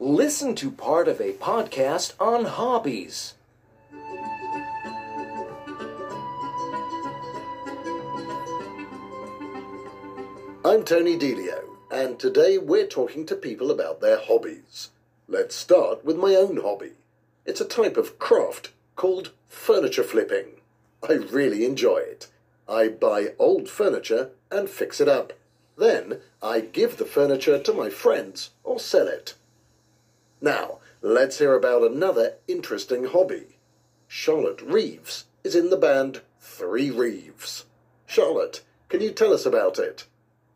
Listen to part of a podcast on hobbies. I'm Tony Delio, and today we're talking to people about their hobbies. Let's start with my own hobby. It's a type of craft called furniture flipping. I really enjoy it. I buy old furniture and fix it up. Then I give the furniture to my friends or sell it. Now, let's hear about another interesting hobby. Charlotte Reeves is in the band Three Reeves. Charlotte, can you tell us about it?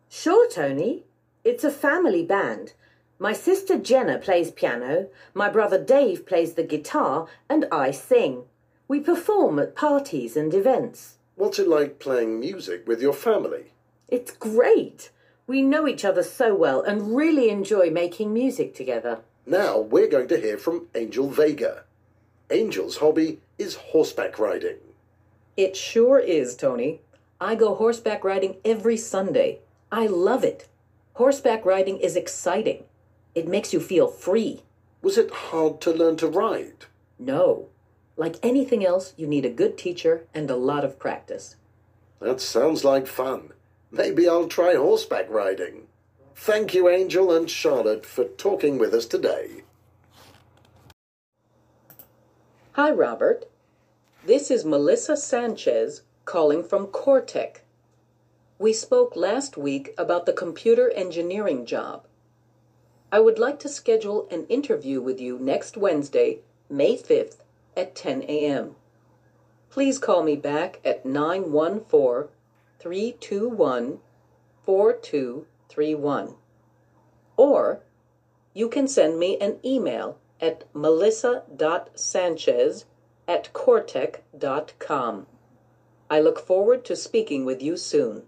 Sure, Tony. It's a family band. My sister Jenna plays piano, my brother Dave plays the guitar, and I sing. We perform at parties and events. What's it like playing music with your family? It's great. We know each other so well and really enjoy making music together. Now we're going to hear from Angel Vega. Angel's hobby is horseback riding. It sure is, Tony. I go horseback riding every Sunday. I love it. Horseback riding is exciting. It makes you feel free. Was it hard to learn to ride? No. Like anything else, you need a good teacher and a lot of practice. That sounds like fun. Maybe I'll try horseback riding. Thank you, Angel and Charlotte, for talking with us today. Hi, Robert. This is Melissa Sanchez calling from Cortec. We spoke last week about the computer engineering job. I would like to schedule an interview with you next Wednesday, May 5th at 10 a.m. Please call me back at 914 321 4231. Or you can send me an email at melissa.sanchez at cortec.com. I look forward to speaking with you soon.